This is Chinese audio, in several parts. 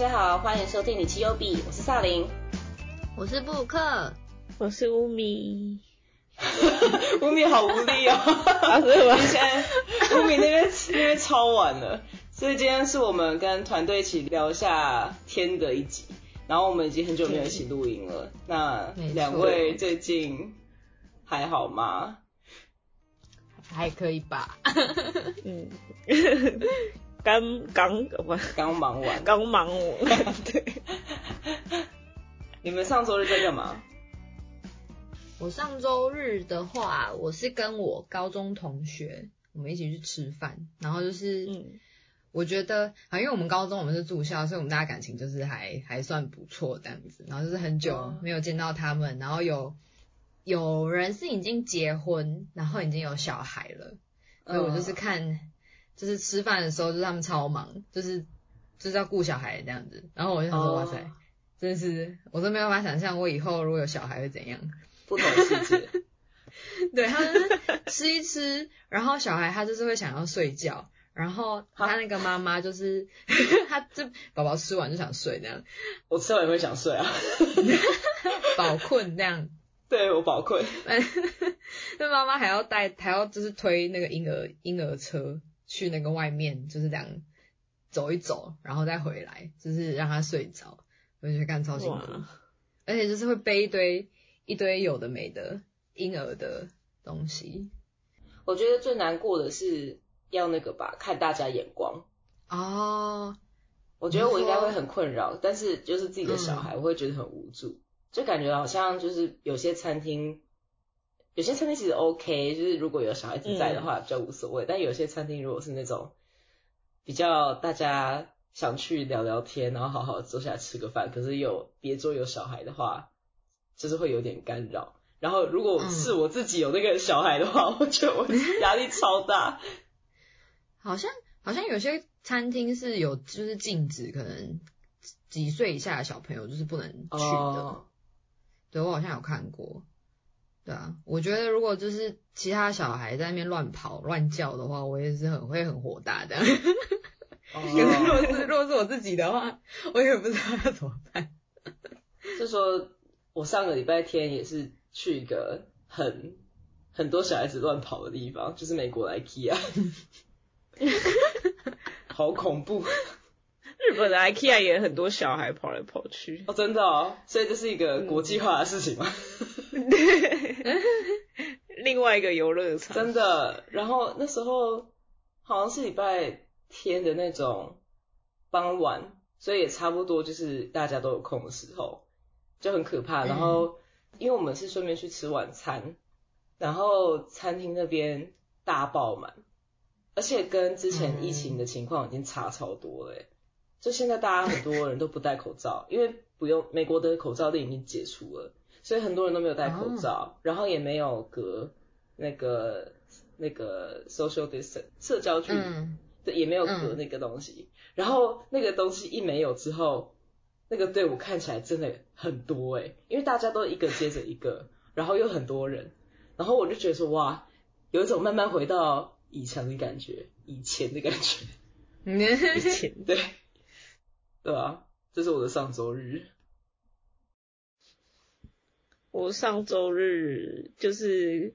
家好，欢迎收听你奇优比，我是萨林，我是布克，我是乌米。乌米好无力哦，是吗？现在乌米那边那边超晚了，所以今天是我们跟团队一起聊一下天的一集。然后我们已经很久没有一起录音了，那两位最近还好吗？还可以吧。嗯，刚刚刚忙完，刚忙完。对。你们上周日在干嘛？我上周日的话，我是跟我高中同学，我们一起去吃饭，然后就是，嗯，我觉得啊，因为我们高中我们是住校，所以我们大家感情就是还还算不错这样子，然后就是很久没有见到他们，然后有有人是已经结婚，然后已经有小孩了，所以我就是看，就是吃饭的时候，就是他们超忙，就是就是要顾小孩这样子，然后我就想说，哇塞，真是，我都没有办法想象我以后如果有小孩会怎样。不同世界，对，他就是吃一吃，然后小孩他就是会想要睡觉，然后他那个妈妈就是 他就宝宝吃完就想睡那样，我吃完也会想睡啊，饱困那样，对我饱困，那妈妈还要带还要就是推那个婴儿婴儿车去那个外面就是这样走一走，然后再回来，就是让他睡着，我觉得干超辛苦，而且就是会背一堆。一堆有的没的婴儿的东西，我觉得最难过的是要那个吧，看大家眼光。哦。我觉得我应该会很困扰，但是就是自己的小孩，我会觉得很无助，就感觉好像就是有些餐厅，有些餐厅其实 OK，就是如果有小孩子在的话比较无所谓，但有些餐厅如果是那种比较大家想去聊聊天，然后好好坐下来吃个饭，可是有别桌有小孩的话。就是会有点干扰，然后如果是我自己有那个小孩的话，我觉得我压力超大。好像好像有些餐厅是有就是禁止可能几岁以下的小朋友就是不能去的。对我好像有看过。对啊，我觉得如果就是其他小孩在那边乱跑乱叫的话，我也是很会很火大的。可是如果是如果是我自己的话，我也不知道要怎么办。就说。我上个礼拜天也是去一个很很多小孩子乱跑的地方，就是美国的 IKEA，好恐怖。日本的 IKEA 也很多小孩跑来跑去。哦，真的哦，所以这是一个国际化的事情吗？对，另外一个游乐场。真的，然后那时候好像是礼拜天的那种傍晚，所以也差不多就是大家都有空的时候。就很可怕，然后因为我们是顺便去吃晚餐，然后餐厅那边大爆满，而且跟之前疫情的情况已经差超多了。就现在大家很多人都不戴口罩，因为不用美国的口罩令已经解除了，所以很多人都没有戴口罩，然后也没有隔那个那个 social distance 社交距离，对，也没有隔那个东西，然后那个东西一没有之后。那个队伍看起来真的很多诶，因为大家都一个接着一个，然后又很多人，然后我就觉得说哇，有一种慢慢回到以前的感觉，以前的感觉，以前。对，对啊，这是我的上周日。我上周日就是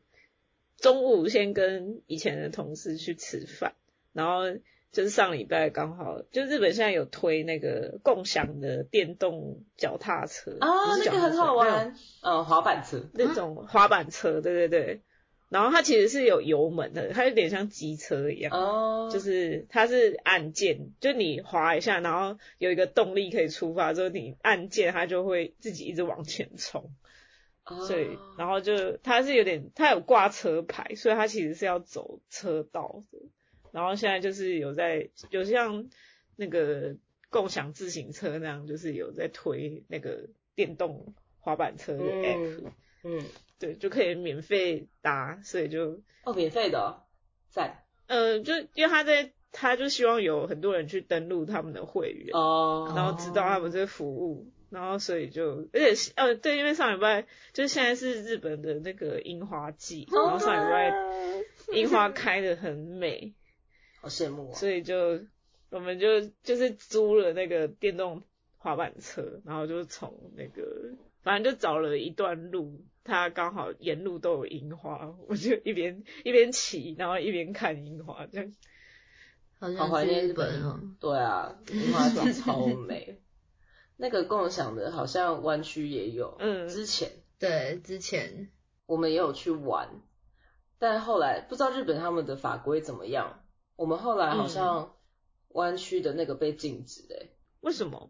中午先跟以前的同事去吃饭，然后。就是上礼拜刚好，就日本现在有推那个共享的电动脚踏车啊，那个很好玩，嗯，滑板车那种滑板车，对对对。然后它其实是有油门的，它有点像机车一样，哦，就是它是按键，就你滑一下，然后有一个动力可以出发，之后你按键，它就会自己一直往前冲。所以，然后就他是有点，他有挂车牌，所以他其实是要走车道的。然后现在就是有在，有像那个共享自行车那样，就是有在推那个电动滑板车的 app，嗯，对，就可以免费搭，所以就哦，免费的，在，呃，就因为他在，他就希望有很多人去登录他们的会员哦，然后知道他们这个服务，然后所以就，而且呃，对，因为上礼拜就是现在是日本的那个樱花季，然后上礼拜樱花开的很美。好羡慕啊！所以就我们就就是租了那个电动滑板车，然后就从那个反正就找了一段路，它刚好沿路都有樱花，我就一边一边骑，然后一边看樱花，这样。好怀念日本哦。对啊，樱花季超美。那个共享的，好像湾区也有。嗯。之前。对，之前我们也有去玩，但后来不知道日本他们的法规怎么样。我们后来好像湾区的那个被禁止诶。为什么？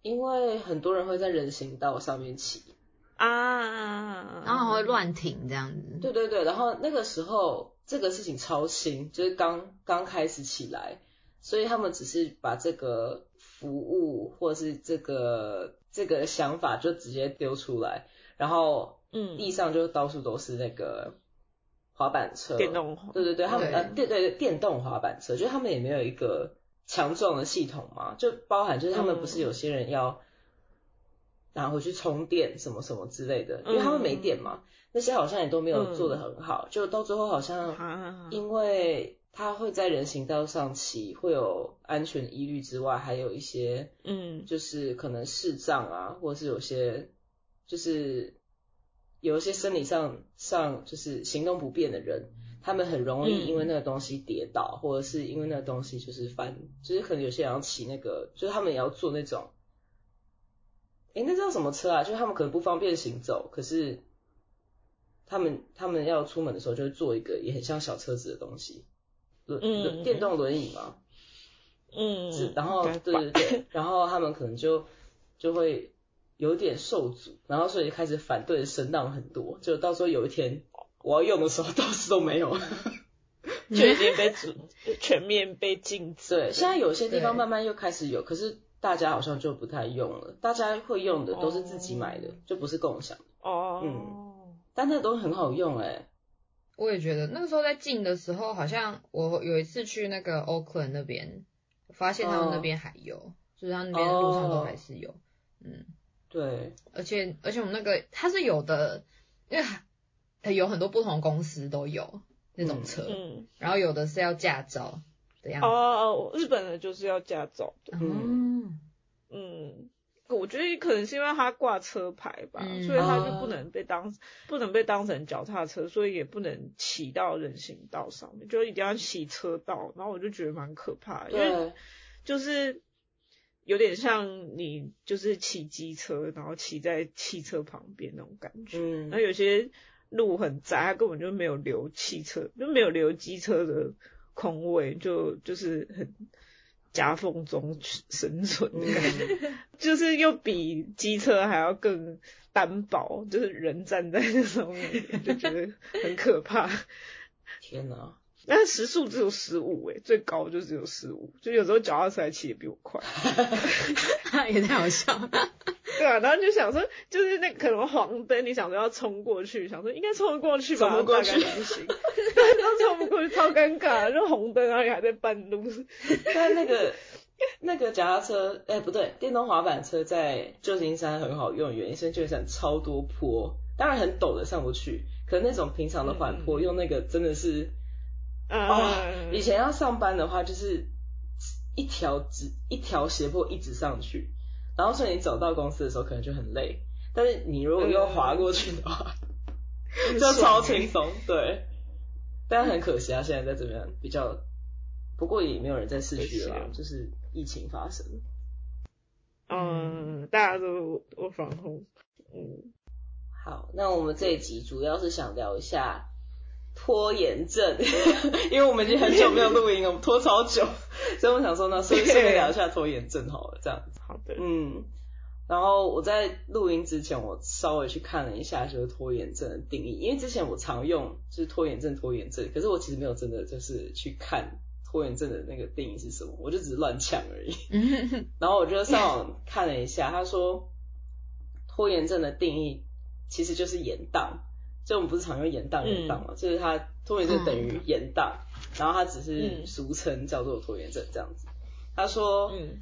因为很多人会在人行道上面骑啊，然后会乱停这样子。对对对，然后那个时候这个事情超新，就是刚刚开始起来，所以他们只是把这个服务或是这个这个想法就直接丢出来，然后嗯，地上就到处都是那个滑板车，电动，对对对，他们呃电对对电动滑板车，就是他们也没有一个。强壮的系统嘛，就包含就是他们不是有些人要拿回去充电什么什么之类的，因为他们没电嘛，那些好像也都没有做的很好，就到最后好像因为他会在人行道上骑，会有安全疑虑之外，还有一些嗯，就是可能视障啊，或者是有些就是有一些生理上上就是行动不便的人。他们很容易因为那个东西跌倒，或者是因为那个东西就是翻，就是可能有些人要骑那个，就是他们也要坐那种，哎，那叫什么车啊？就是他们可能不方便行走，可是他们他们要出门的时候就会坐一个也很像小车子的东西，轮电动轮椅嘛，嗯，是，然后对对对，然后他们可能就就会有点受阻，然后所以开始反对的声浪很多，就到时候有一天。我要用的时候，倒是都没有，就已经被 全面被禁止。对，现在有些地方慢慢又开始有，可是大家好像就不太用了。大家会用的都是自己买的，就不是共享。哦。嗯。但那都很好用哎。我也觉得，那个时候在进的时候，好像我有一次去那个 Oakland 那边，发现他们那边还有，就是他那边路上都还是有。嗯。对。而且而且我们那个它是有的，因为。有很多不同公司都有那种车，嗯，然后有的是要驾照的样子。哦，日本的就是要驾照的。嗯嗯，我觉得可能是因为它挂车牌吧，所以它就不能被当不能被当成脚踏车，所以也不能骑到人行道上面，就一定要骑车道。然后我就觉得蛮可怕，因为就是有点像你就是骑机车，然后骑在汽车旁边那种感觉。嗯，那有些。路很窄，他根本就没有留汽车，就没有留机车的空位，就就是很夹缝中生存的感觉，就是又比机车还要更单薄，就是人站在那上面就觉得很可怕。天哪！但时速只有十五诶，最高就只有十五，就有时候脚踏车骑也比我快，也太好笑。对啊，然后就想说，就是那可能黄灯，你想说要冲过去，想说应该冲得过去吧，冲不过去不行，都冲不过去，超尴尬，就红灯，然后你还在半路。但那个那个脚踏车，哎，不对，电动滑板车在旧金山很好用，原因是旧金山超多坡，当然很陡的上不去，可那种平常的缓坡，用那个真的是。哦，以前要上班的话，就是一条直一条斜坡一直上去，然后所以你走到公司的时候可能就很累，但是你如果又滑过去的话，就超轻松。对，但很可惜啊，现在在这边比较，不过也没有人在市区了，就是疫情发生。嗯，大家都我防控。嗯，好，那我们这一集主要是想聊一下。拖延症，因为我们已经很久没有录音了，我们拖超久，所以我想说呢，顺便聊一下拖延症好了，这样子。好的。嗯，然后我在录音之前，我稍微去看了一下就是拖延症的定义，因为之前我常用就是拖延症，拖延症，可是我其实没有真的就是去看拖延症的那个定义是什么，我就只是乱抢而已。然后我就上网看了一下，他说拖延症的定义其实就是延宕。就我们不是常用延宕延宕嘛，就是它拖延症等于延宕，然后他只是俗称叫做拖延症这样子。他说，嗯。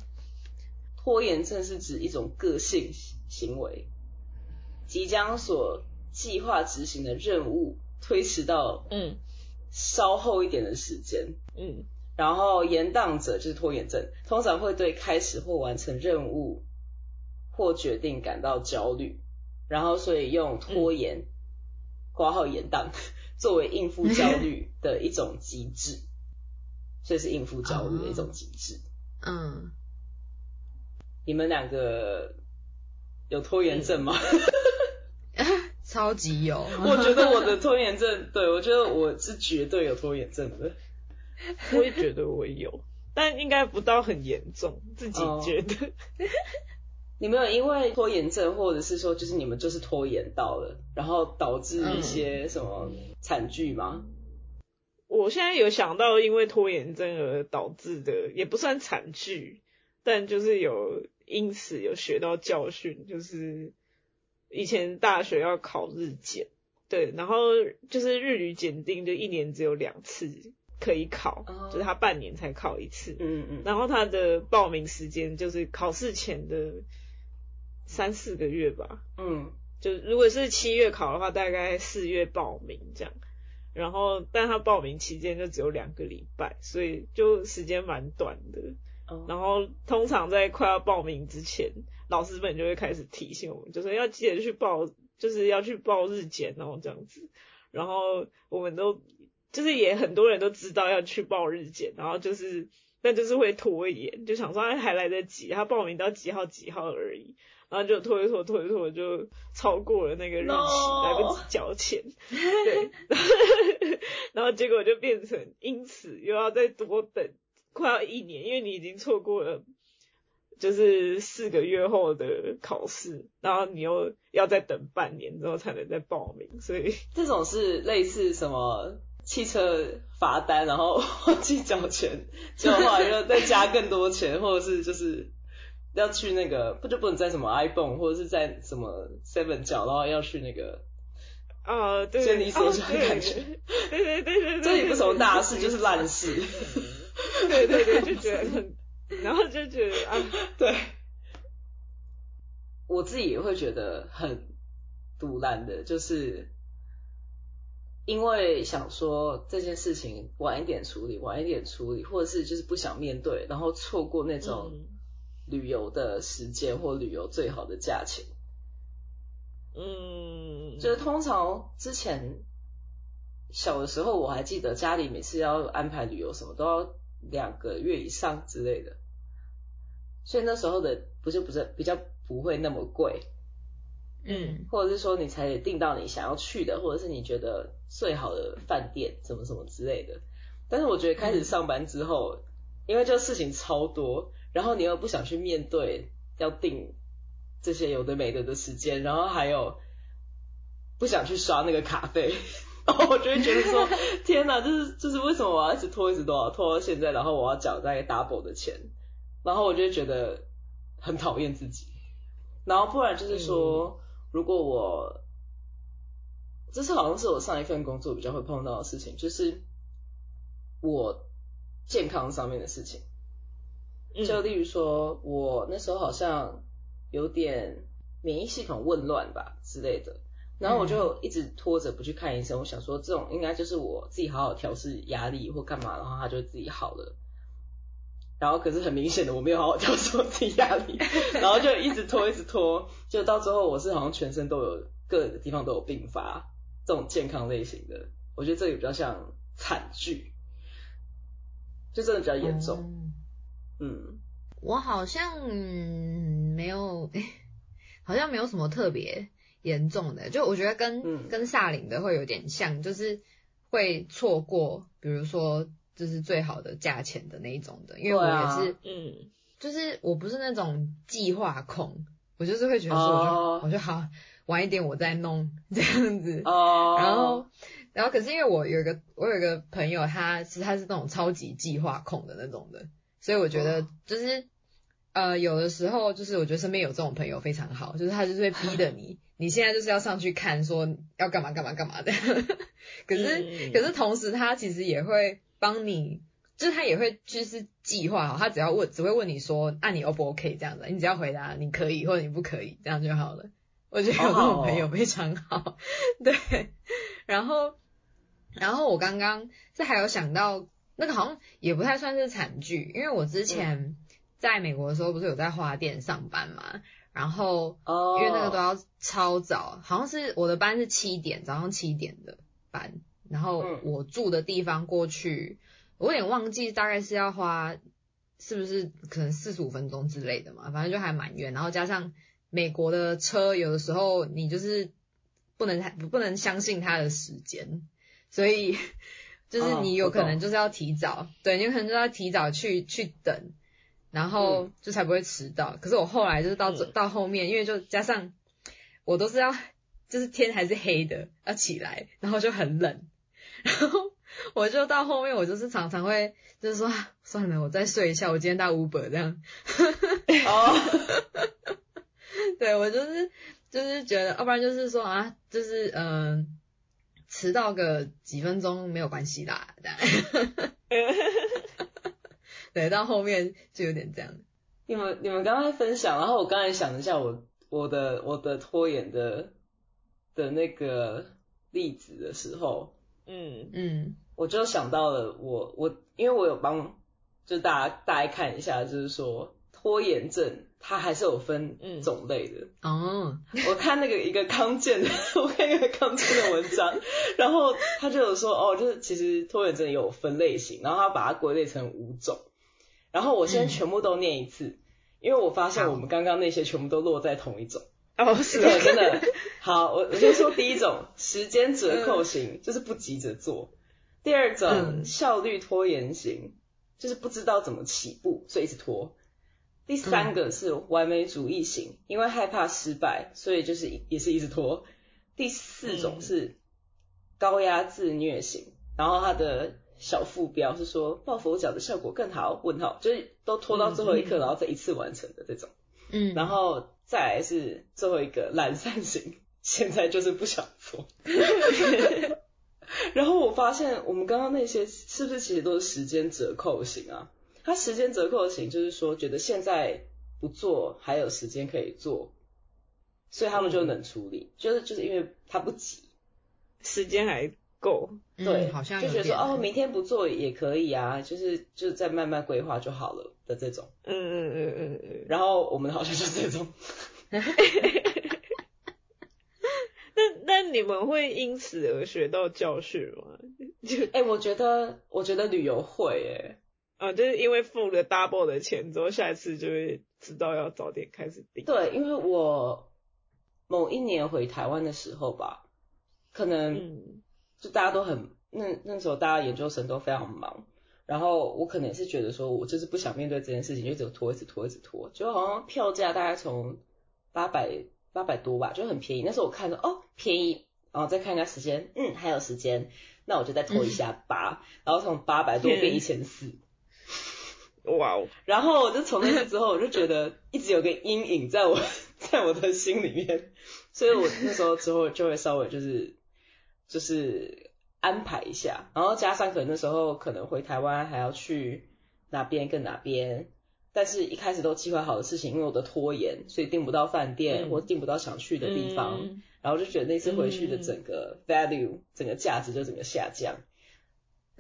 拖延症是指一种个性行为，即将所计划执行的任务推迟到嗯。稍后一点的时间，嗯，然后延宕者就是拖延症，通常会对开始或完成任务或决定感到焦虑，然后所以用拖延、挂号延档作为应付焦虑的一种机制，所以是应付焦虑的一种机制。嗯，你们两个有拖延症吗？超级有，我觉得我的拖延症，对我觉得我是绝对有拖延症的。我也觉得我有，但应该不到很严重，自己觉得。你们有因为拖延症，或者是说就是你们就是拖延到了，然后导致一些什么惨剧吗？我现在有想到因为拖延症而导致的，也不算惨剧，但就是有因此有学到教训，就是以前大学要考日检，对，然后就是日语检定就一年只有两次。可以考，就是他半年才考一次，嗯嗯，然后他的报名时间就是考试前的三四个月吧，嗯，就如果是七月考的话，大概四月报名这样，然后但他报名期间就只有两个礼拜，所以就时间蛮短的，然后通常在快要报名之前，老师们就会开始提醒我们，就说要记得去报，就是要去报日检哦这样子，然后我们都。就是也很多人都知道要去报日检，然后就是，但就是会拖延，就想说还来得及，他报名到几号几号而已，然后就拖一拖拖一拖就超过了那个日期，来不及交钱，对，然后结果就变成因此又要再多等快要一年，因为你已经错过了就是四个月后的考试，然后你又要再等半年之后才能再报名，所以这种是类似什么？汽车罚单，然后 忘记缴钱，就后来又再加更多钱，或者是就是要去那个不就不能在什么 iPhone 或者是在什么 Seven 角，然后要去那个啊，对，先你所想的感觉，对对对对，这也不是什么大事，就是烂事，对对对，就觉得很，然后就觉得啊，对，我自己也会觉得很堵烂的，就是。因为想说这件事情晚一点处理，晚一点处理，或者是就是不想面对，然后错过那种旅游的时间或旅游最好的价钱。嗯，就是通常之前小的时候，我还记得家里每次要安排旅游什么都要两个月以上之类的，所以那时候的不就不是比较不会那么贵。嗯，或者是说你才订到你想要去的，或者是你觉得最好的饭店，什么什么之类的。但是我觉得开始上班之后，因为就事情超多，然后你又不想去面对要定这些有的没的的时间，然后还有不想去刷那个卡费，然后我就会觉得说，天哪，就是就是为什么我要一直拖一直拖，拖到现在，然后我要缴大概 double 的钱，然后我就觉得很讨厌自己，然后不然就是说。如果我，这是好像是我上一份工作比较会碰到的事情，就是我健康上面的事情，就例如说，我那时候好像有点免疫系统紊乱吧之类的，然后我就一直拖着不去看医生，我想说这种应该就是我自己好好调试压力或干嘛，然后它就自己好了。然后可是很明显的我没有好好调试我自己压力，然后就一直拖一直拖，就到最后我是好像全身都有各个地方都有并发这种健康类型的，我觉得这个比较像惨剧，就真的比较严重。嗯，我好像没有，好像没有什么特别严重的，就我觉得跟跟萨林的会有点像，就是会错过，比如说。就是最好的价钱的那一种的，因为我也是，嗯，就是我不是那种计划控，我就是会觉得说，我就我就好晚一点我再弄这样子，哦，然后然后可是因为我有一个我有一个朋友，他是他是那种超级计划控的那种的，所以我觉得就是呃有的时候就是我觉得身边有这种朋友非常好，就是他就是会逼着你，你现在就是要上去看说要干嘛干嘛干嘛的，可是可是同时他其实也会。帮你，就是他也会就是计划好，他只要问，只会问你说，啊你 O 不 OK 这样子，你只要回答你可以或者你不可以，这样就好了。我觉得有这种朋友非常好，对。然后，然后我刚刚这还有想到那个好像也不太算是惨剧，因为我之前在美国的时候不是有在花店上班嘛，然后因为那个都要超早，好像是我的班是七点，早上七点的班，然后我住的地方过去，我有点忘记大概是要花是不是可能四十五分钟之类的嘛，反正就还蛮远，然后加上美国的车有的时候你就是不能不能相信它的时间，所以就是你有可能就是要提早，对，你有可能就要提早去去等。然后就才不会迟到。可是我后来就是到到后面，因为就加上我都是要，就是天还是黑的要起来，然后就很冷，然后我就到后面我就是常常会就是说算了，我再睡一下，我今天到 Uber 这样。哦，对我就是就是觉得，要不然就是说啊，就是嗯，迟到个几分钟没有关系啦。对，到后面就有点这样。你们你们刚才分享，然后我刚才想了一下，我我的我的拖延的的那个例子的时候，嗯嗯，我就想到了我我因为我有帮就大家大家看一下，就是说拖延症它还是有分种类的。哦，我看那个一个康健的，我看一个康健的文章，然后他就有说哦，就是其实拖延症有分类型，然后他把它归类成五种。然后我先全部都念一次，因为我发现我们刚刚那些全部都落在同一种。哦，是。的，真的。好，我我先说第一种，时间折扣型，就是不急着做；第二种，效率拖延型，就是不知道怎么起步，所以一直拖；第三个是完美主义型，因为害怕失败，所以就是也是一直拖；第四种是高压自虐型，然后它的。小副标是说抱佛脚的效果更好，问号就是都拖到最后一刻，然后再一次完成的这种。嗯，然后再来是最后一个懒散型，现在就是不想做。然后我发现我们刚刚那些是不是其实都是时间折扣型啊？它时间折扣型就是说觉得现在不做还有时间可以做，所以他们就能处理，就是就是因为他不急，时间还。够，对，好像就觉得说哦，明天不做也可以啊，就是就再慢慢规划就好了的这种。嗯嗯嗯嗯嗯。然后我们好像是这种。那那你们会因此而学到教训吗？就哎，我觉得我觉得旅游会哎，啊，就是因为付了 double 的钱之后，下一次就会知道要早点开始订。对，因为我某一年回台湾的时候吧，可能。就大家都很那那时候大家研究生都非常忙，然后我可能也是觉得说我就是不想面对这件事情，就只有拖一直拖一直拖，就好像票价大概从八百八百多吧，就很便宜。那时候我看到哦便宜，然后再看一下时间，嗯还有时间，那我就再拖一下八，然后从八百多变一千四，哇哦！然后我就从那次之后，我就觉得一直有个阴影在我 在我的心里面，所以我那时候之后就会稍微就是。就是安排一下，然后加上可能那时候可能回台湾还要去哪边跟哪边，但是一开始都计划好的事情，因为我的拖延，所以订不到饭店或订不到想去的地方，然后就觉得那次回去的整个 value 整个价值就整个下降。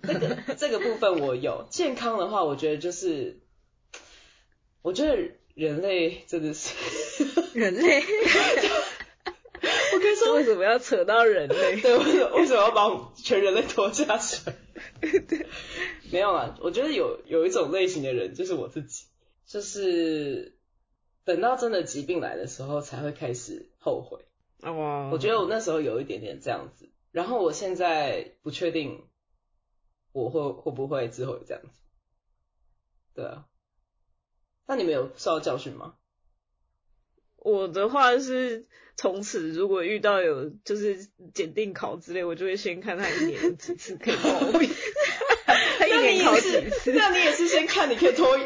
这个这个部分我有健康的话，我觉得就是，我觉得人类真的是 人类。我跟你说，为什么要扯到人类？对，为什么为什么要把全人类拖下水？对，没有啊，我觉得有有一种类型的人，就是我自己，就是等到真的疾病来的时候，才会开始后悔。哇，我觉得我那时候有一点点这样子，然后我现在不确定我会会不会之后也这样子。对啊，那你们有受到教训吗？我的话是，从此如果遇到有就是检定考之类，我就会先看他一年几次可以报名。他一年考几次？那你也是先看你可以拖，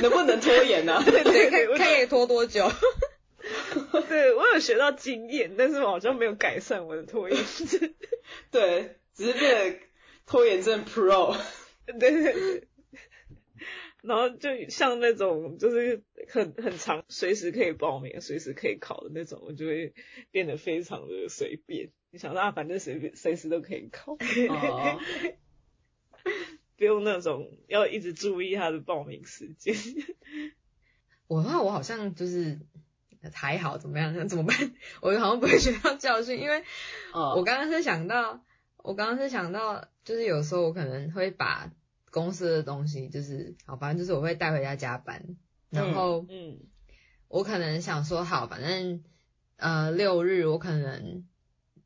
能不能拖延呢？对，看看可以拖多久。对我有学到经验，但是我好像没有改善我的拖延症。对，只是变拖延症 Pro。对对对。然后就像那种就是很很长，随时可以报名，随时可以考的那种，我就会变得非常的随便。你想啊，反正随便随时都可以考，不用那种要一直注意他的报名时间。我的话，我好像就是还好怎么样？那怎么办？我好像不会学到教训，因为我刚刚是想到，我刚刚是想到，就是有时候我可能会把公司的东西，就是好，反正就是我会带回家加班，然后嗯，我可能想说好，反正呃六日我可能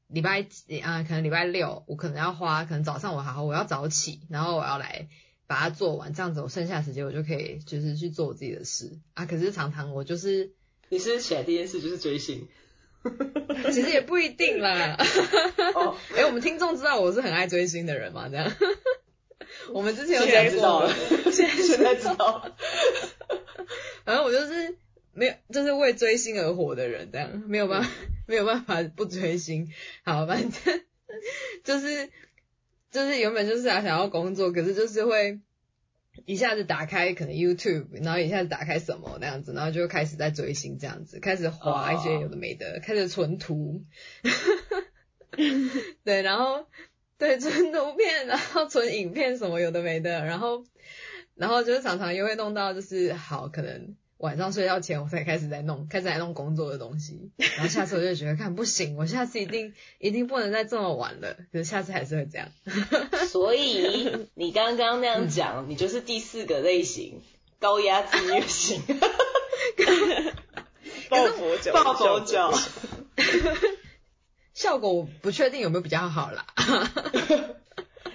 礼拜啊，可能礼拜六我可能要花，可能早上我好好我要早起，然后我要来。把它做完，这样子我剩下时间我就可以就是去做我自己的事啊。可是常常我就是，你是起来第一件事就是追星，其实也不一定啦。哦，哎，我们听众知道我是很爱追星的人嘛？这样，我们之前有讲过，现在现在知道。反正我就是没有，就是为追星而活的人，这样没有办法没有办法不追星。好，反正就是。就是原本就是想想要工作，可是就是会一下子打开可能 YouTube，然后一下子打开什么那样子，然后就开始在追星这样子，开始划一些有的没的，开始存图，对，然后对存图片，然后存影片什么有的没的，然后然后就是常常又会弄到就是好可能。晚上睡觉前我才开始在弄，开始在弄工作的东西，然后下次我就觉得看不行，我下次一定一定不能再这么晚了，可是下次还是会这样。所以你刚刚那样讲，你就是第四个类型，高压自虐型。抱佛脚，抱佛脚。效果我不确定有没有比较好啦。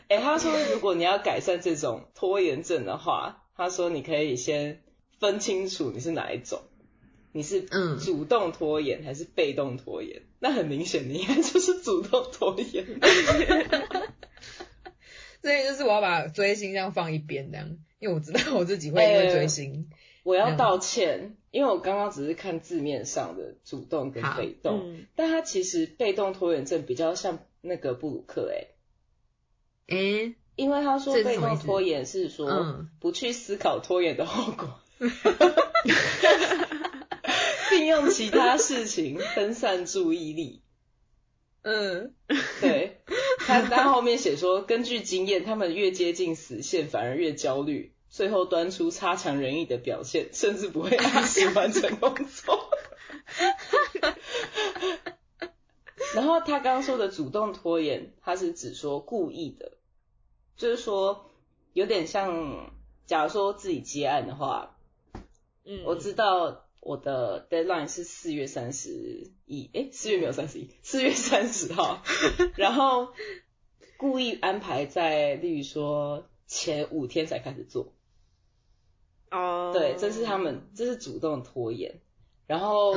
哎，他说如果你要改善这种拖延症的话，他说你可以先。分清楚你是哪一种，你是主动拖延还是被动拖延？那很明显，你应该就是主动拖延。所以就是我要把追星这样放一边，这样，因为我知道我自己会因为追星。我要道歉，因为我刚刚只是看字面上的主动跟被动，但他其实被动拖延症比较像那个布鲁克，哎，哎，因为他说被动拖延是说不去思考拖延的后果。并用其他事情分散注意力。嗯，对。他他后面写说，根据经验，他们越接近死线，反而越焦虑，最后端出差强人意的表现，甚至不会按时完成工作。然后他刚刚说的主动拖延，他是指说故意的，就是说有点像，假如说自己接案的话。嗯，我知道我的 deadline 是四月三十一，哎，四月没有三十一，四月三十号，然后故意安排在，例如说前五天才开始做。哦，对，这是他们，这是主动拖延。然后，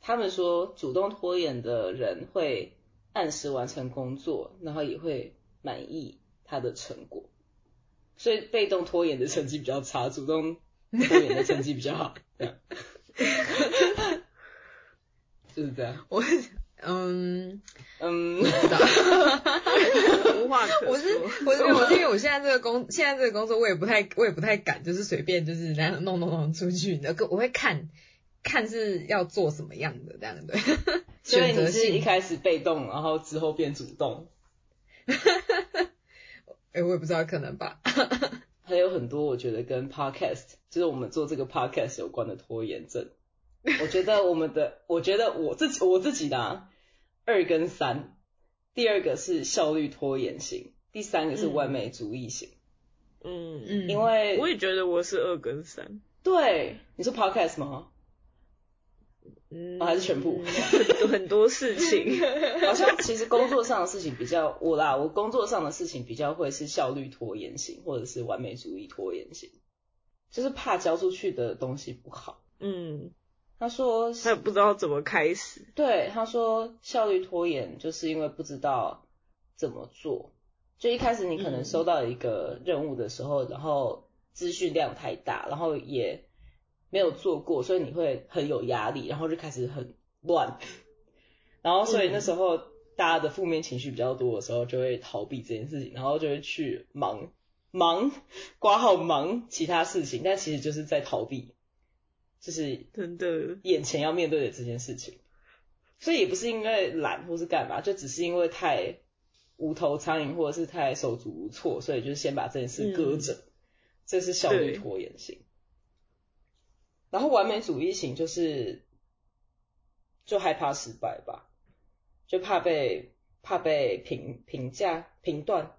他们说主动拖延的人会按时完成工作，然后也会满意他的成果。所以被动拖延的成绩比较差，主动。拖延的成绩比较好，这样，就是这样。我嗯嗯，无话可说。我是我是我是因为我现在这个工现在这个工作我也不太我也不太敢，就是随便就是那样弄弄弄出去的。我会看看是要做什么样的这样对。所以你是一开始被动，然后之后变主动。哎，我也不知道可能吧。还有很多我觉得跟 podcast，就是我们做这个 podcast 有关的拖延症。我觉得我们的，我觉得我自己我自己的二跟三，第二个是效率拖延型，第三个是完美主义型。嗯嗯，因为我也觉得我是二跟三。对，你是 podcast 吗？嗯，还是全部很多事情，好像其实工作上的事情比较我啦，我工作上的事情比较会是效率拖延型，或者是完美主义拖延型，就是怕交出去的东西不好。嗯，他说他也不知道怎么开始。对，他说效率拖延就是因为不知道怎么做，就一开始你可能收到一个任务的时候，然后资讯量太大，然后也。没有做过，所以你会很有压力，然后就开始很乱，然后所以那时候大家的负面情绪比较多的时候，就会逃避这件事情，然后就会去忙忙 挂号忙其他事情，但其实就是在逃避，就是真的。眼前要面对的这件事情，所以也不是因为懒或是干嘛，就只是因为太无头苍蝇或者是太手足无措，所以就是先把这件事搁着，这是效率拖延性。然后完美主义型就是就害怕失败吧，就怕被怕被评评价评断，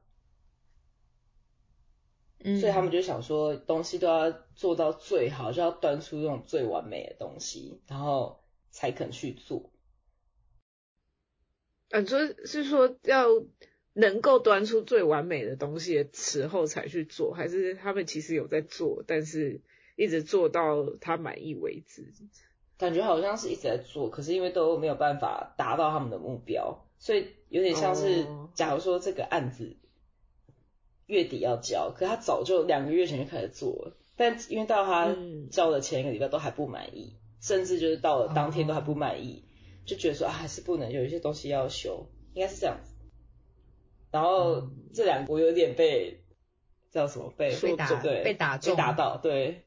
嗯，所以他们就想说东西都要做到最好，就要端出那种最完美的东西，然后才肯去做。嗯，就是说要能够端出最完美的东西的时候才去做，还是他们其实有在做，但是一直做到他满意为止？感觉好像是一直在做，可是因为都没有办法达到他们的目标，所以有点像是，假如说这个案子月底要交，可他早就两个月前就开始做了，但因为到他交的前一个礼拜都还不满意，甚至就是到了当天都还不满意，就觉得说啊还是不能有一些东西要修，应该是这样子。然后这两个我有点被叫什么被被打对被打被打到，对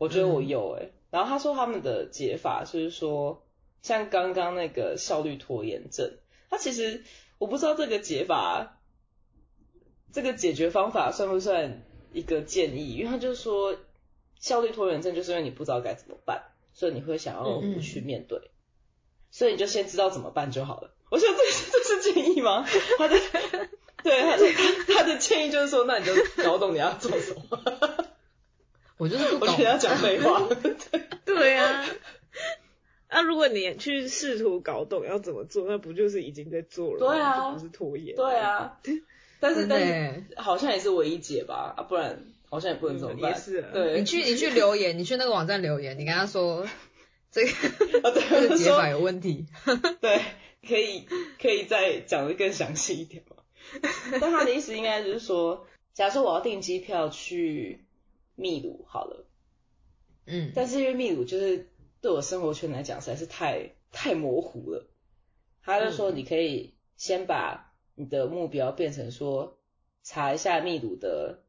我觉得我有哎。然后他说他们的解法就是说，像刚刚那个效率拖延症，他其实我不知道这个解法，这个解决方法算不算一个建议？因为他就是说，效率拖延症就是因为你不知道该怎么办，所以你会想要不去面对，所以你就先知道怎么办就好了。我说这这是建议吗？他的 对他他的建议就是说，那你就搞懂你要做什么。我就是不懂，我觉得要讲废话。对啊，那如果你去试图搞懂要怎么做，那不就是已经在做了？对啊，不是拖延。对啊，但是但是好像也是唯一解吧，啊不然好像也不能怎么办。也是，对，你去你去留言，你去那个网站留言，你跟他说这个 这个解法有问题。对，可以可以再讲的更详细一点吗？但他的意思应该就是说，假如说我要订机票去。秘鲁好了，嗯，但是因为秘鲁就是对我生活圈来讲实在是太太模糊了，他就说你可以先把你的目标变成说查一下秘鲁的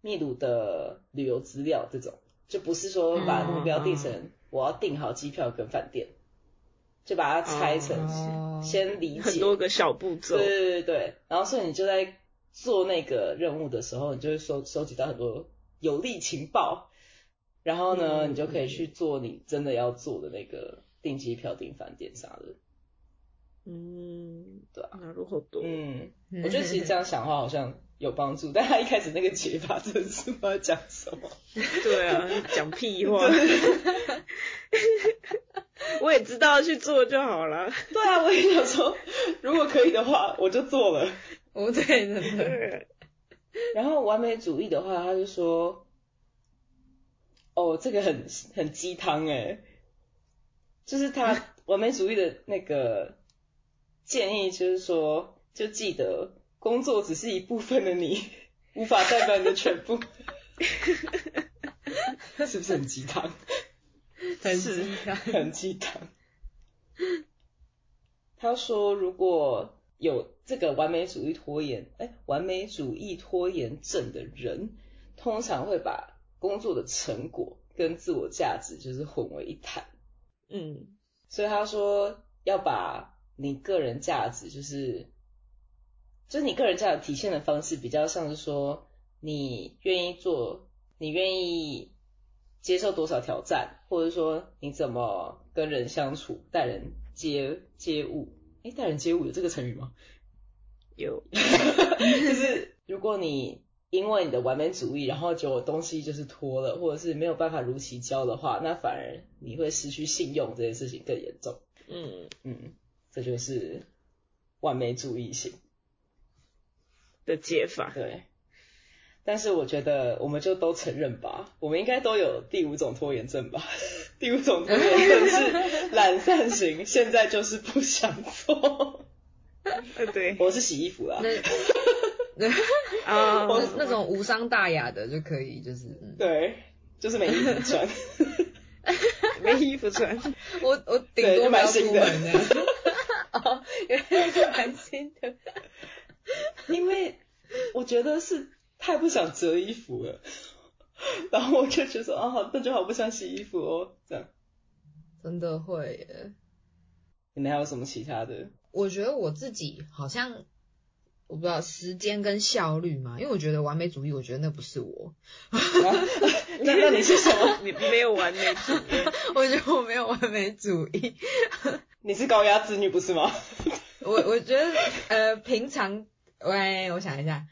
秘鲁的旅游资料这种，就不是说把目标定成我要订好机票跟饭店，就把它拆成先理解。很多个小步骤，对对对对，然后所以你就在做那个任务的时候，你就会收收集到很多。有利情报，然后呢，你就可以去做你真的要做的那个订机票、订饭店啥的。嗯，对啊，那如何多？嗯，我觉得其实这样想的话好像有帮助，但他一开始那个解法真的是不知道讲什么。对啊，讲屁话。我也知道去做就好了。对啊，我也想说，如果可以的话，我就做了。我对真的。然后完美主义的话，他就说，哦，这个很很鸡汤哎，就是他 完美主义的那个建议，就是说，就记得工作只是一部分的你，无法代表你的全部，是不是很鸡汤？很鸡汤，很鸡汤。他说，如果。有这个完美主义拖延，哎，完美主义拖延症的人，通常会把工作的成果跟自我价值就是混为一谈。嗯，所以他说要把你个人价值，就是，就是你个人价值体现的方式，比较像是说，你愿意做，你愿意接受多少挑战，或者说你怎么跟人相处，待人接接物。哎，待人接物有这个成语吗？有，就是如果你因为你的完美主义，然后就东西就是拖了，或者是没有办法如期交的话，那反而你会失去信用，这件事情更严重。嗯嗯，这就是完美主义型的解法。对。但是我觉得，我们就都承认吧，我们应该都有第五种拖延症吧。第五种拖延症是懒散型，现在就是不想做。呃，对，我是洗衣服啦。啊，那种无伤大雅的就可以，就是对，就是没衣服穿，没衣服穿。我我顶多买新的。哦，原来是蛮新的，因为我觉得是。太不想折衣服了，然后我就觉得啊，好，那就好不想洗衣服哦，这样。真的会耶。你们还有什么其他的？我觉得我自己好像，我不知道时间跟效率嘛，因为我觉得完美主义，我觉得那不是我。那那你是什么？你没有完美主义？我觉得我没有完美主义。你是高压子女不是吗？我我觉得呃平常，喂，我想一下，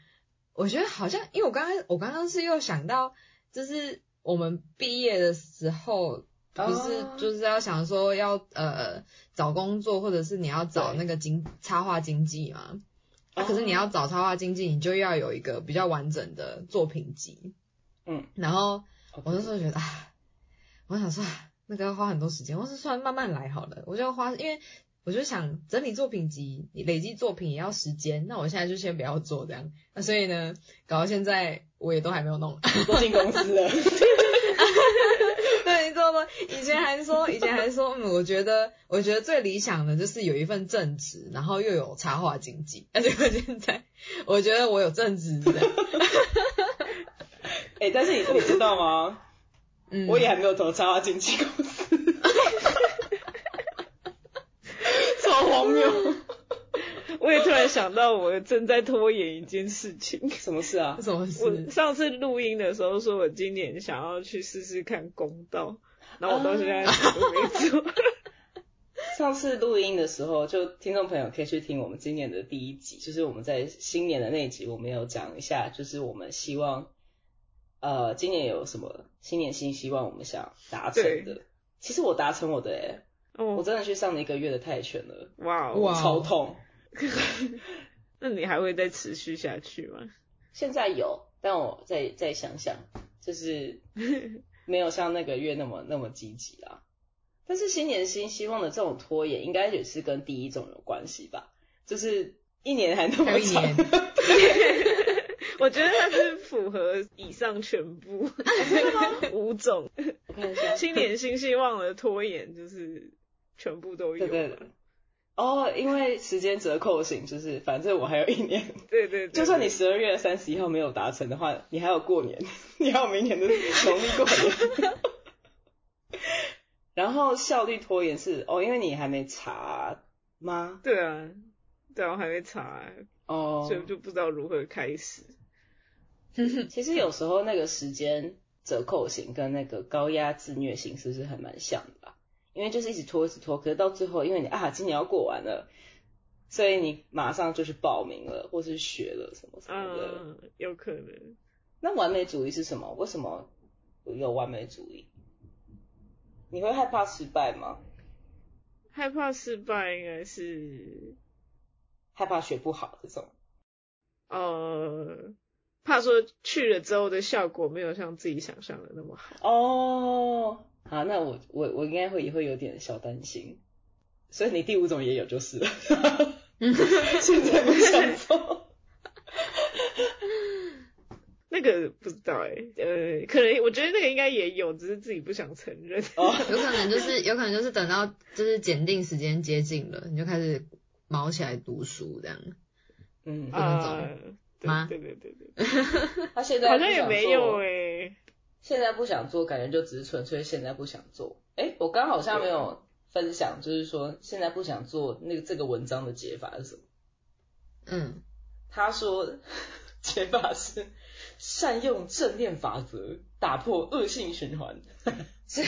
我觉得好像，因为我刚刚我刚刚是又想到，就是我们毕业的时候，不是就是要想说要呃找工作，或者是你要找那个经插画经济嘛，可是你要找插画经济，你就要有一个比较完整的作品集，嗯，然后我那时候觉得啊，我想说那个要花很多时间，我是算慢慢来好了，我就花因为。我就想整理作品集，你累积作品也要时间，那我现在就先不要做这样。那所以呢，搞到现在我也都还没有弄，都进公司了。对，你知道吗？以前还说，以前还说，嗯，我觉得，我觉得最理想的就是有一份正职，然后又有插画经济。而且现在，我觉得我有正职的。哎，但是你你知道吗？嗯，我也还没有投插画经纪公司。荒谬！我也突然想到，我正在拖延一件事情。什么事啊？什么事？我上次录音的时候说，我今年想要去试试看公道，然后我到现在都没做。上次录音的时候，就听众朋友可以去听我们今年的第一集，就是我们在新年的那一集，我们有讲一下，就是我们希望，呃，今年有什么新年新希望，我们想达成的。其实我达成我的诶。我真的去上了一个月的泰拳了，哇，超痛。那你还会再持续下去吗？现在有，但我再再想想，就是 没有像那个月那么那么积极啦。但是新年新希望的这种拖延，应该也是跟第一种有关系吧？就是一年还那么长。我觉得它是符合以上全部五种。我看一下，新年新希望的拖延就是。全部都有。对对对。哦，因为时间折扣型，就是反正我还有一年。对对。就算你十二月三十一号没有达成的话，你还有过年，你还有明年的 农历过年。然后效率拖延是哦，因为你还没查吗？对啊，对啊，我还没查哦，所以就不知道如何开始。其实有时候那个时间折扣型跟那个高压自虐型是不是还蛮像的吧？因为就是一直拖，一直拖，可是到最后，因为你啊，今年要过完了，所以你马上就去报名了，或是学了什么什么的。嗯，有可能。那完美主义是什么？为什么有完美主义？你会害怕失败吗？害怕失败应该是害怕学不好这种。呃，怕说去了之后的效果没有像自己想象的那么好。哦。好，那我我我应该会也会有点小担心，所以你第五种也有就是了，现在不想做，那个不知道哎，呃，可能我觉得那个应该也有，只是自己不想承认。哦，有可能就是有可能就是等到就是检定时间接近了，你就开始毛起来读书这样，嗯，那种吗？对对对对，他现在好像也没有哎。现在不想做，感觉就只是纯粹现在不想做。哎，我刚好像没有分享，就是说现在不想做那个这个文章的解法是什么？嗯，他说 解法是善用正念法则，打破恶性循环。是，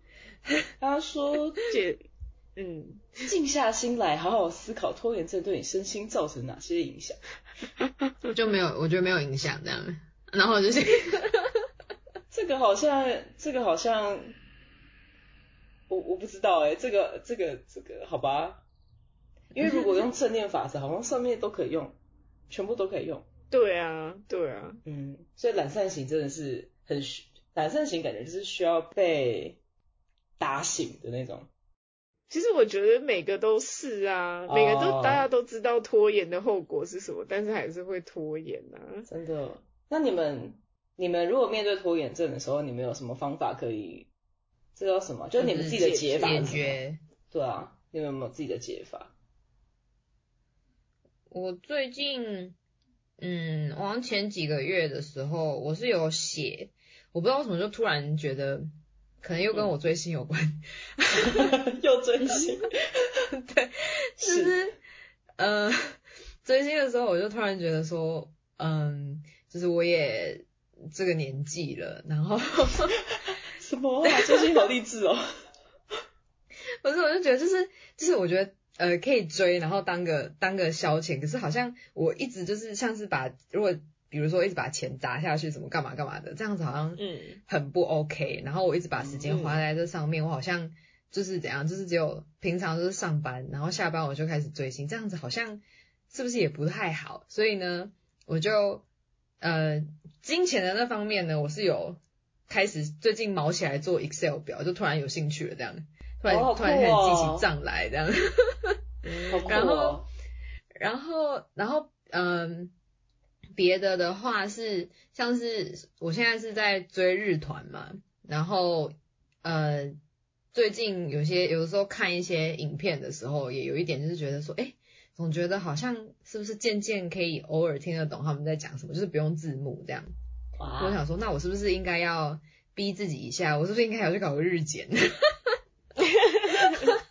他说解，嗯，静下心来，好好思考拖延症对你身心造成哪些影响。就没有，我觉得没有影响这样。然后就是。这个好像，这个好像，我我不知道哎，这个这个这个好吧，因为如果用正念法则，好像上面都可以用，全部都可以用。对啊，对啊，嗯，所以懒散型真的是很懒散型，感觉就是需要被打醒的那种。其实我觉得每个都是啊，每个都大家都知道拖延的后果是什么，但是还是会拖延啊。真的？那你们？你们如果面对拖延症的时候，你们有什么方法可以？这叫什么？就是你们自己的解法。解决。对啊，你们有没有自己的解法？我最近，嗯，好像前几个月的时候，我是有写，我不知道为什么就突然觉得，可能又跟我追星有关。又追星？对，就是，呃。追星的时候，我就突然觉得说，嗯，就是我也这个年纪了，然后 什么啊？追星好励志哦！不是，我就觉得就是就是我觉得呃可以追，然后当个当个消遣。可是好像我一直就是像是把如果比如说一直把钱砸下去，什么干嘛干嘛的，这样子好像嗯很不 OK。然后我一直把时间花在这上面，我好像就是怎样，就是只有平常就是上班，然后下班我就开始追星，这样子好像是不是也不太好？所以呢，我就呃金钱的那方面呢，我是有开始最近毛起来做 Excel 表，就突然有兴趣了这样。突然突然开始记起账来这样，然后然后然后嗯，别的的话是像是我现在是在追日团嘛，然后呃最近有些有的时候看一些影片的时候，也有一点就是觉得说，哎，总觉得好像是不是渐渐可以偶尔听得懂他们在讲什么，就是不用字幕这样。我想说，那我是不是应该要逼自己一下？我是不是应该要去搞个日检？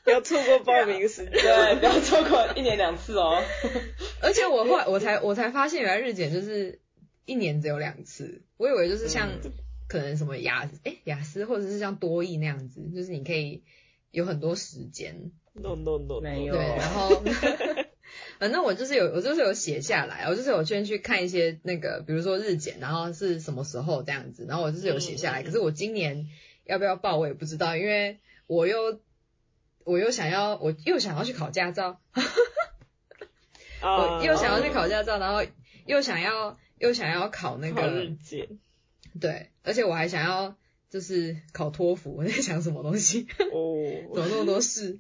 不要错过报名时，对，不要错过一年两次哦。而且我后来我才我才发现，原来日检就是一年只有两次。我以为就是像可能什么雅哎雅思或者是像多益那样子，就是你可以有很多时间。No no no，没有。对，然后 反正我就是有我就是有写下来，我就是有先去看一些那个，比如说日检，然后是什么时候这样子，然后我就是有写下来。可是我今年要不要报我也不知道，因为我又。我又想要，我又想要去考驾照，我又想要去考驾照，然后又想要又想要考那个日检，对，而且我还想要就是考托福，我在想什么东西，哦，怎么那么多事？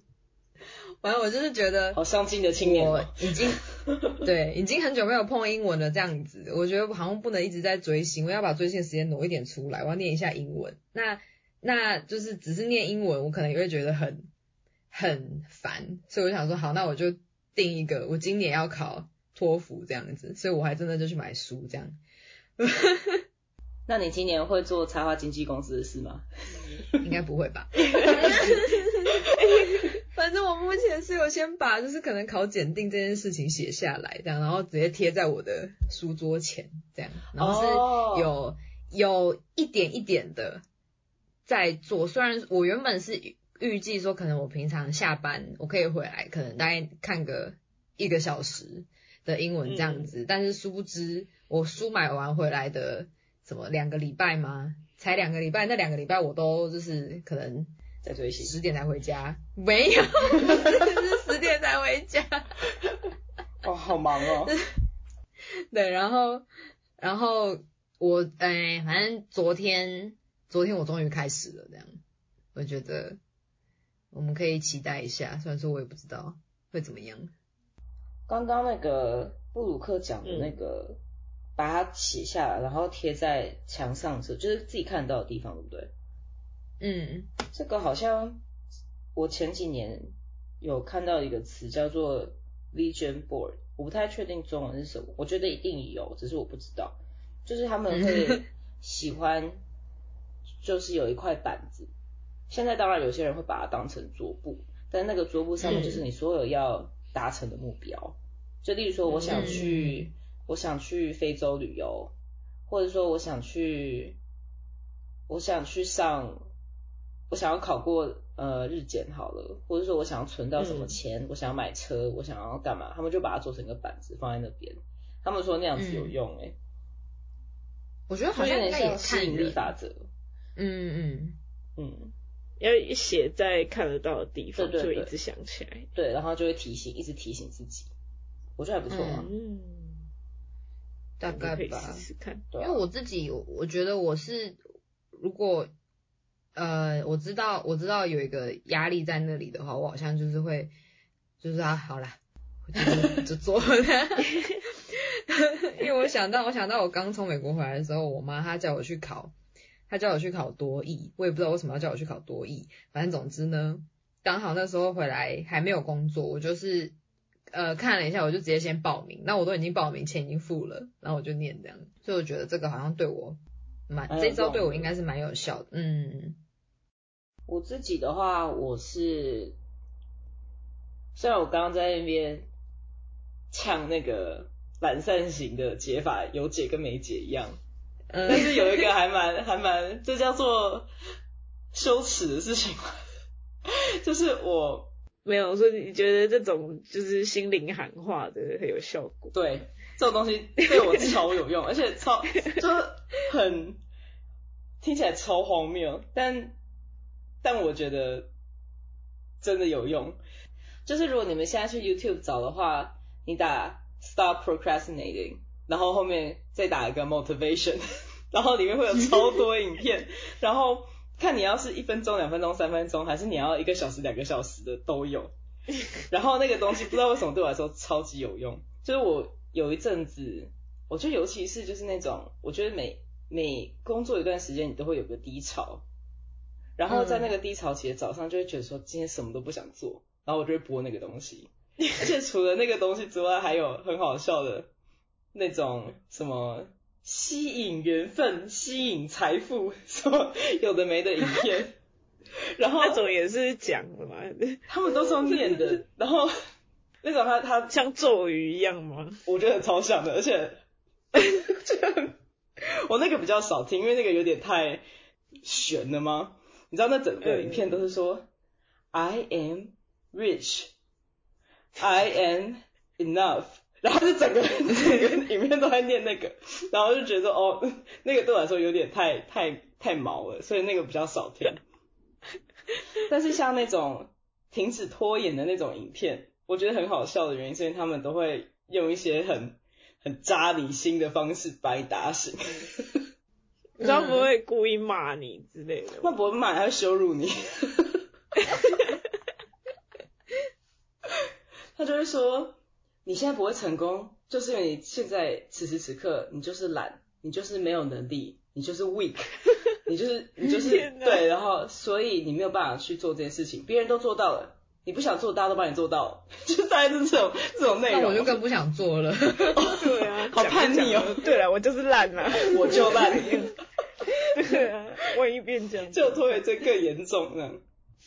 反正我就是觉得好上进的青年，我已经 对已经很久没有碰英文了，这样子，我觉得好像不能一直在追星，我要把追星时间挪一点出来，我要念一下英文。那那就是只是念英文，我可能也会觉得很。很烦，所以我想说好，那我就定一个，我今年要考托福这样子，所以我还真的就去买书这样。那你今年会做插画经纪公司的事吗？应该不会吧。反正我目前是有先把就是可能考检定这件事情写下来，这样，然后直接贴在我的书桌前这样，然后是有有一点一点的在做，虽然我原本是。预计说可能我平常下班我可以回来，可能大概看个一个小时的英文这样子，但是殊不知我书买完回来的什么两个礼拜吗？才两个礼拜，那两个礼拜我都就是可能在追星，十点才回家，没有，是十点才回家。哦，好忙哦。对，然后然后我哎，反正昨天昨天我终于开始了，这样我觉得。我们可以期待一下，虽然说我也不知道会怎么样。刚刚那个布鲁克讲的那个，把它写下来，然后贴在墙上，是就是自己看到的地方，对不对？嗯，这个好像我前几年有看到一个词叫做 Vision Board，我不太确定中文是什么，我觉得一定有，只是我不知道。就是他们会喜欢，就是有一块板子。现在当然有些人会把它当成桌布，但那个桌布上面就是你所有要达成的目标。就例如说，我想去，我想去非洲旅游，或者说我想去，我想去上，我想要考过呃日检好了，或者说我想要存到什么钱，我想要买车，我想要干嘛，他们就把它做成一个板子放在那边。他们说那样子有用哎，我觉得好像有点像吸引力法则。嗯嗯嗯。要写在看得到的地方，就一直想起来。对，然后就会提醒，一直提醒自己。我觉得还不错啊。嗯，大概吧。试试看。因为我自己，我觉得我是，如果呃，我知道我知道有一个压力在那里的话，我好像就是会，就是啊，好啦，就做了。因为我想到，我想到我刚从美国回来的时候，我妈她叫我去考。她叫我去考多艺，我也不知道为什么要叫我去考多艺。反正总之呢，刚好那时候回来还没有工作，我就是呃看了一下，我就直接先报名。那我都已经报名，钱已经付了，然后我就念这样。所以我觉得这个好像对我蛮这招对我应该是蛮有效的。嗯，我自己的话，我是虽然我刚刚在那边呛那个懒散型的解法有解跟没解一样，但是有一个还蛮 还蛮，这叫做羞耻的事情，就是我没有说你觉得这种就是心灵喊话的很有效果，对，这种东西对我超有用，而且超就是很听起来超荒谬，但但我觉得真的有用。就是如果你们现在去 YouTube 找的话，你打 Stop Procrastinating，然后后面再打一个 Motivation，然后里面会有超多影片，然后看你要是一分钟、两分钟、三分钟，还是你要一个小时、两个小时的都有。然后那个东西不知道为什么对我来说超级有用，就是我有一阵子，我觉得尤其是就是那种，我觉得每每工作一段时间，你都会有个低潮，然后在那个低潮期的早上，就会觉得说今天什么都不想做。然后我就会播那个东西，而且除了那个东西之外，还有很好笑的那种什么吸引缘分、吸引财富 什么有的没的影片，然后那种也是讲的嘛，他们都是用念的，然后那种他他像咒语一样吗？我觉得超像的，而且我那个比较少听，因为那个有点太悬了吗？你知道那整个影片都是说 I am。Rich, I am enough。然后就整个 整个影片都在念那个，然后就觉得哦，那个对我来说有点太太太毛了，所以那个比较少听。但是像那种停止拖延的那种影片，我觉得很好笑的原因，是因为他们都会用一些很很扎你心的方式把你打醒。你知道不会故意骂你之类的，那不会骂，他会羞辱你。他就会说，你现在不会成功，就是因为你现在此时此刻你就是懒，你就是没有能力，你就是 weak，你就是你就是对，然后所以你没有办法去做这件事情，别人都做到了，你不想做，大家都帮你做到，就大概是这种这种内容。那我就更不想做了。对啊，好叛逆哦。对了，我就是懒啊，我就烂。对啊，万一变这样，就拖延症更严重呢。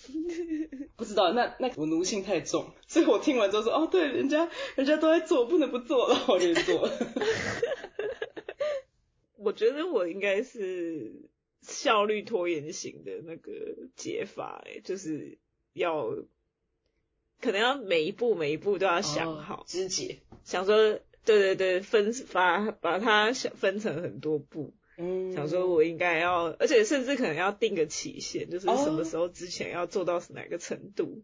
不知道，那那我奴性太重，所以我听完之后说，哦，对，人家人家都在做，不能不做，然后我就做。我觉得我应该是效率拖延型的那个解法，哎，就是要可能要每一步每一步都要想好，肢解，想说，对对对，分发把它想分成很多步。嗯，想说我应该要，而且甚至可能要定个期限，就是什么时候之前要做到哪个程度，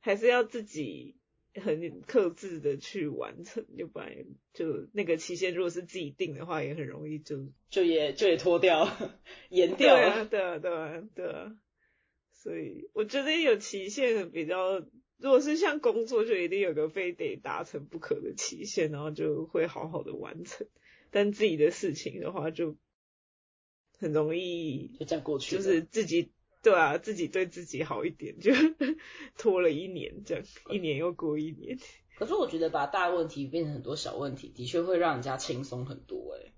还是要自己很克制的去完成，要不然就那个期限如果是自己定的话，也很容易就就也就也脱掉，延掉。了，对啊对啊对啊，所以我觉得有期限比较，如果是像工作，就一定有个非得达成不可的期限，然后就会好好的完成，但自己的事情的话就。很容易就这样过去，就是自己对啊，自己对自己好一点，就 拖了一年，这样一年又过一年。可是我觉得把大问题变成很多小问题，的确会让人家轻松很多，哎。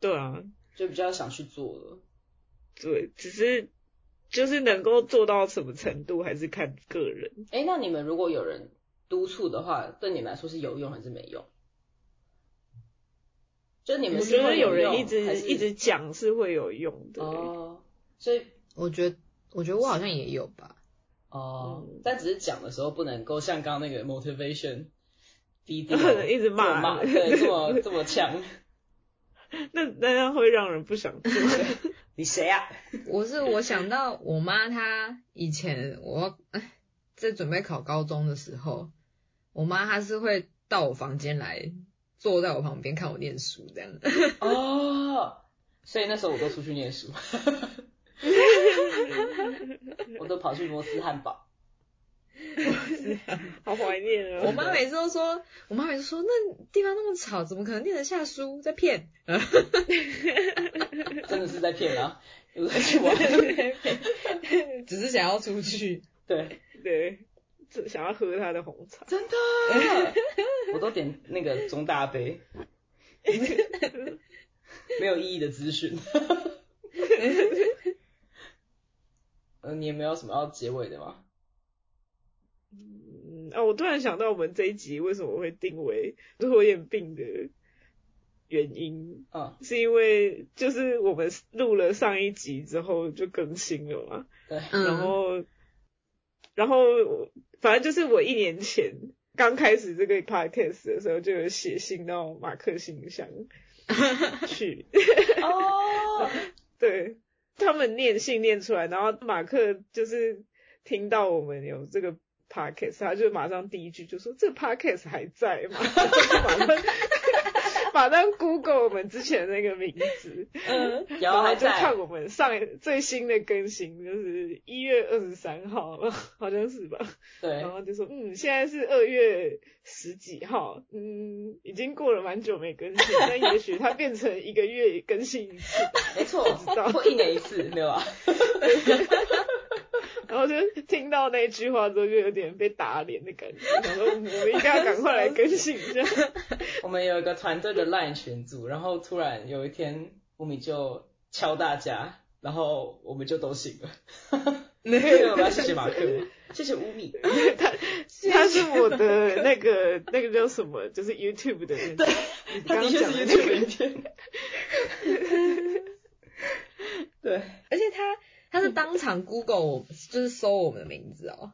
对啊，就比较想去做了。对，只是就是能够做到什么程度，还是看个人。哎，那你们如果有人督促的话，对你们来说是有用还是没用？就你们觉得有人一直一直讲是会有用的哦，所以我觉得我觉得我好像也有吧哦，但只是讲的时候不能够像刚刚那个 motivation 低 低一直骂，对，这么这么强，那那样会让人不想做。你谁啊？我是我想到我妈她以前我在准备考高中的时候，我妈她是会到我房间来。坐在我旁边看我念书这样哦，所以那时候我都出去念书，我都跑去摩斯汉堡，好怀念啊！我妈每次都说，我妈每次说那地方那么吵，怎么可能念得下书？在骗，真的是在骗啊！有在去玩，只是想要出去，对对。想要喝他的红茶，真的，我都点那个中大杯，没有意义的资讯。嗯，你也没有什么要结尾的吗？嗯，哦，我突然想到我们这一集为什么会定为拖延病的原因，嗯，是因为就是我们录了上一集之后就更新了嘛，对，然后，然后反正就是我一年前刚开始这个 podcast 的时候，就有写信到马克信箱去，哦，对。他们念信念出来，然后马克就是听到我们有这个 podcast，他就马上第一句就说：“这 podcast 还在吗？” 马上马上 Google 我们之前那个名字，嗯，然后就看我们上最新的更新，就是一月二十三号，好像是吧？对，然后就说：“嗯，现在是二月十几号，嗯，已经过了蛮久没更新，但也许它变成一个月更新一次，没错，知道，或一年一次，对。吧？”然后就听到那句话之后，就有点被打脸的感觉。然后我们应该要赶快来更新一下。我们有一个团队的 LINE 群组，然后突然有一天，乌米就敲大家，然后我们就都醒了。那个我谢谢马克，谢谢乌米。他他是我的那个那个叫什么，就是 YouTube 的。对，刚刚讲的那个影片。对，而且他。他是当场 Google 我就是搜我们的名字哦，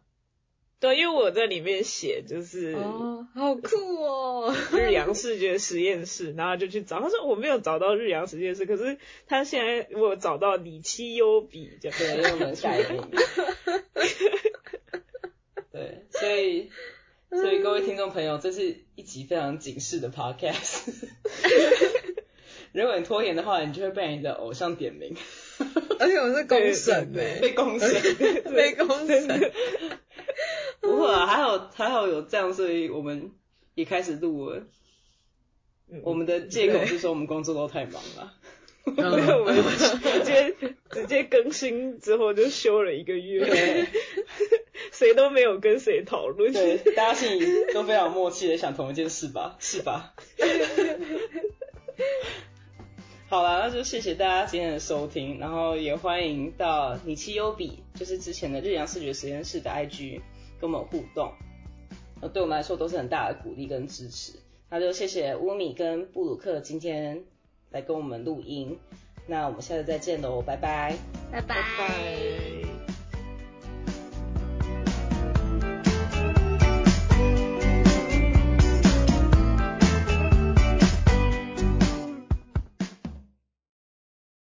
对，因为我在里面写就是哦，好酷哦，日阳视觉实验室，然后就去找，他说我没有找到日阳实验室，可是他现在我找到李七优比，就对，用我们改名，对，所以所以各位听众朋友，这是一集非常警示的 Podcast，如果你拖延的话，你就会被你的偶像点名。而且我是公审哎，被公审，被公审。不会啊，还好还好有这样，所以我们也开始录了。我们的借口是说我们工作都太忙了。没有，我们直接 直接更新之后就休了一个月，谁都没有跟谁讨论。对，大家心里都非常默契的想同一件事吧？是吧？好了，那就谢谢大家今天的收听，然后也欢迎到你七优比，就是之前的日阳视觉实验室的 IG 跟我们互动，那，对我们来说都是很大的鼓励跟支持。那就谢谢乌米跟布鲁克今天来跟我们录音，那我们下次再见喽，拜拜，拜拜。